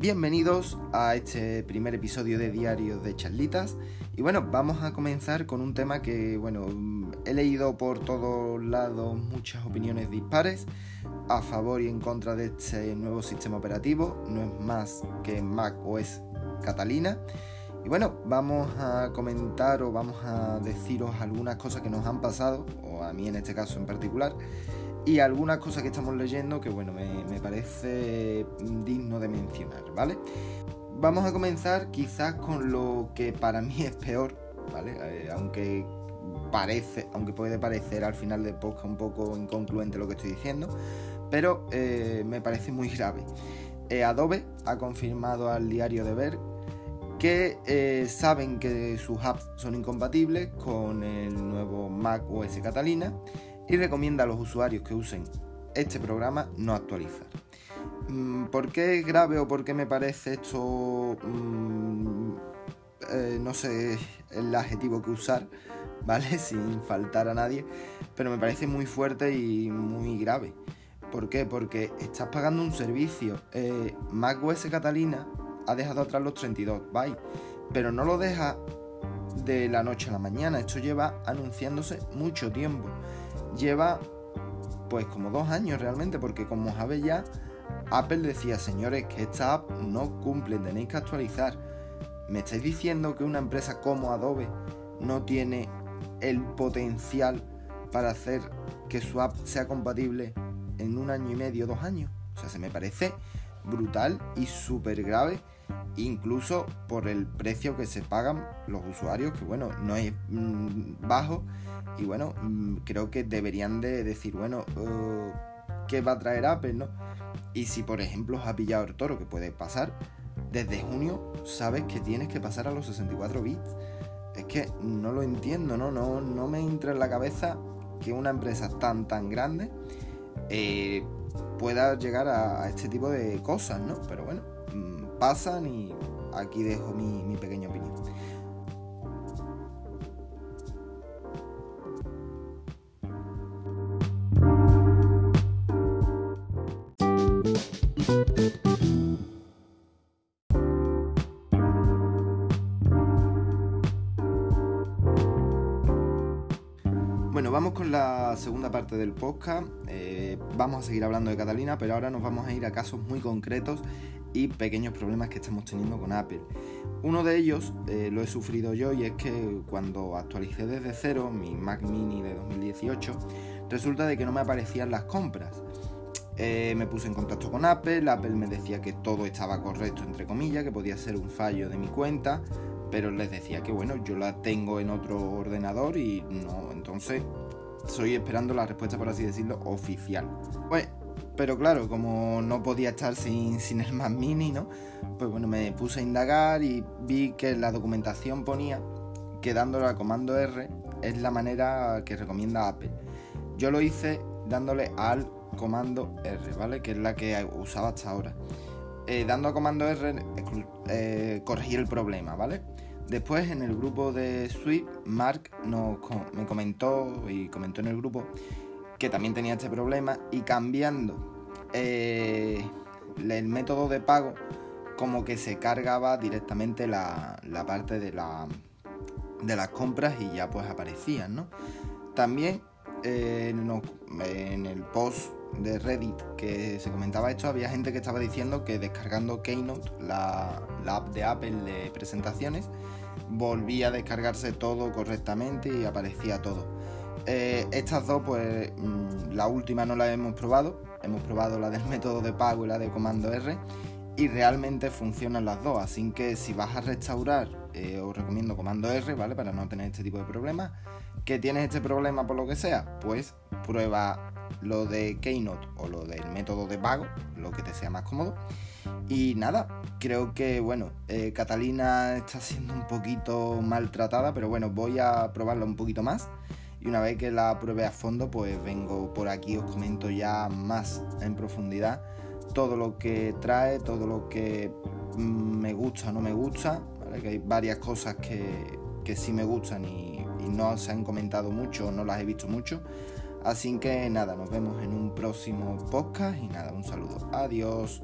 Bienvenidos a este primer episodio de Diarios de Charlitas. Y bueno, vamos a comenzar con un tema que, bueno, he leído por todos lados muchas opiniones dispares a favor y en contra de este nuevo sistema operativo. No es más que Mac OS Catalina. Y bueno, vamos a comentar o vamos a deciros algunas cosas que nos han pasado, o a mí en este caso en particular, y algunas cosas que estamos leyendo que bueno, me, parece digno de mencionar, ¿vale? Vamos a comenzar quizás con lo que para mí es peor, ¿vale? Eh, aunque parece, aunque puede parecer al final del podcast un poco inconcluente lo que estoy diciendo, pero eh, me parece muy grave. Eh, Adobe ha confirmado al diario de Ver que saben que sus apps son incompatibles con el nuevo Mac OS Catalina y recomienda a los usuarios que usen este programa no actualizar. Mm, ¿Por qué es grave o por qué me parece esto, mm, eh, no sé el adjetivo que usar, ¿vale? Sin faltar a nadie, pero me parece muy fuerte y muy grave. ¿Por qué? Porque estás pagando un servicio. Eh, macOS Catalina ha dejado atrás los 32 bytes, pero no lo deja de la noche a la mañana. Esto lleva anunciándose mucho tiempo lleva pues como dos años realmente, porque como sabes ya, Apple decía, señores, que esta app no cumple, tenéis que actualizar. ¿Me estáis diciendo que una empresa como Adobe no tiene el potencial para hacer que su app sea compatible en un año y medio, dos años? O sea, se me parece brutal y súper grave, incluso por el precio que se pagan los usuarios, que bueno, no es mm, bajo y bueno, mm, creo que deberían de decir, bueno, uh, ¿qué va a traer Apple, no? Y si por ejemplo os ha pillado el toro, que puede pasar, desde junio sabes que tienes que pasar a los 64 bits. Es que no lo entiendo, ¿no? No, no me entra en la cabeza que una empresa tan tan grande eh, pueda llegar a, este tipo de cosas, ¿no? Pero bueno, mm, pasan y aquí dejo mi, mi pequeña opinión. Bueno, vamos con la segunda parte del podcast. Eh, vamos a seguir hablando de Catalina, pero ahora nos vamos a ir a casos muy concretos y pequeños problemas que estamos teniendo con Apple. Uno de ellos eh, lo he sufrido yo y es que cuando actualicé desde cero mi Mac mini de 2018, resulta de que no me aparecían las compras. Eh, me puse en contacto con Apple, Apple me decía que todo estaba correcto, entre comillas, que podía ser un fallo de mi cuenta, pero les decía que bueno, yo la tengo en otro ordenador y no, entonces estoy esperando la respuesta, por así decirlo, oficial. Pues, pero claro, como no podía estar sin, el Mac Mini, ¿no? Pues bueno, me puse a indagar y vi que la documentación ponía que dándole al comando R es la manera que recomienda Apple. Yo lo hice dándole al comando R, ¿vale? Que es la que usaba hasta ahora. Eh, dando a comando R eh, corregí el problema, ¿vale? Después en el grupo de Swift, Mark me comentó y comentó en el grupo que también tenía este problema y cambiando eh, el método de pago como que se cargaba directamente la, parte de, la, de las compras y ya pues aparecían, ¿no? También en el post de Reddit que se comentaba esto, había gente que estaba diciendo que descargando Keynote, la, app de Apple de presentaciones, volvía a descargarse todo correctamente y aparecía todo. Eh, estas dos, pues mm, la última no la hemos probado, hemos probado la del método de pago y la de comando R y realmente funcionan las dos, así que si vas a restaurar eh, os recomiendo comando R, ¿vale? Para no tener este tipo de problemas. ¿Que tienes este problema por lo que sea? Pues prueba lo de Keynote o lo del método de pago, lo que te sea más cómodo. Y nada, creo que bueno, eh, Catalina está siendo un poquito maltratada, pero bueno, voy a probarla un poquito más. Y una vez que la pruebe a fondo, pues vengo por aquí, os comento ya más en profundidad todo lo que trae, todo lo que mm, me gusta o no me gusta. Que hay varias cosas que, que sí me gustan y, y no se han comentado mucho, no las he visto mucho. Así que nada, nos vemos en un próximo podcast y nada, un saludo. Adiós.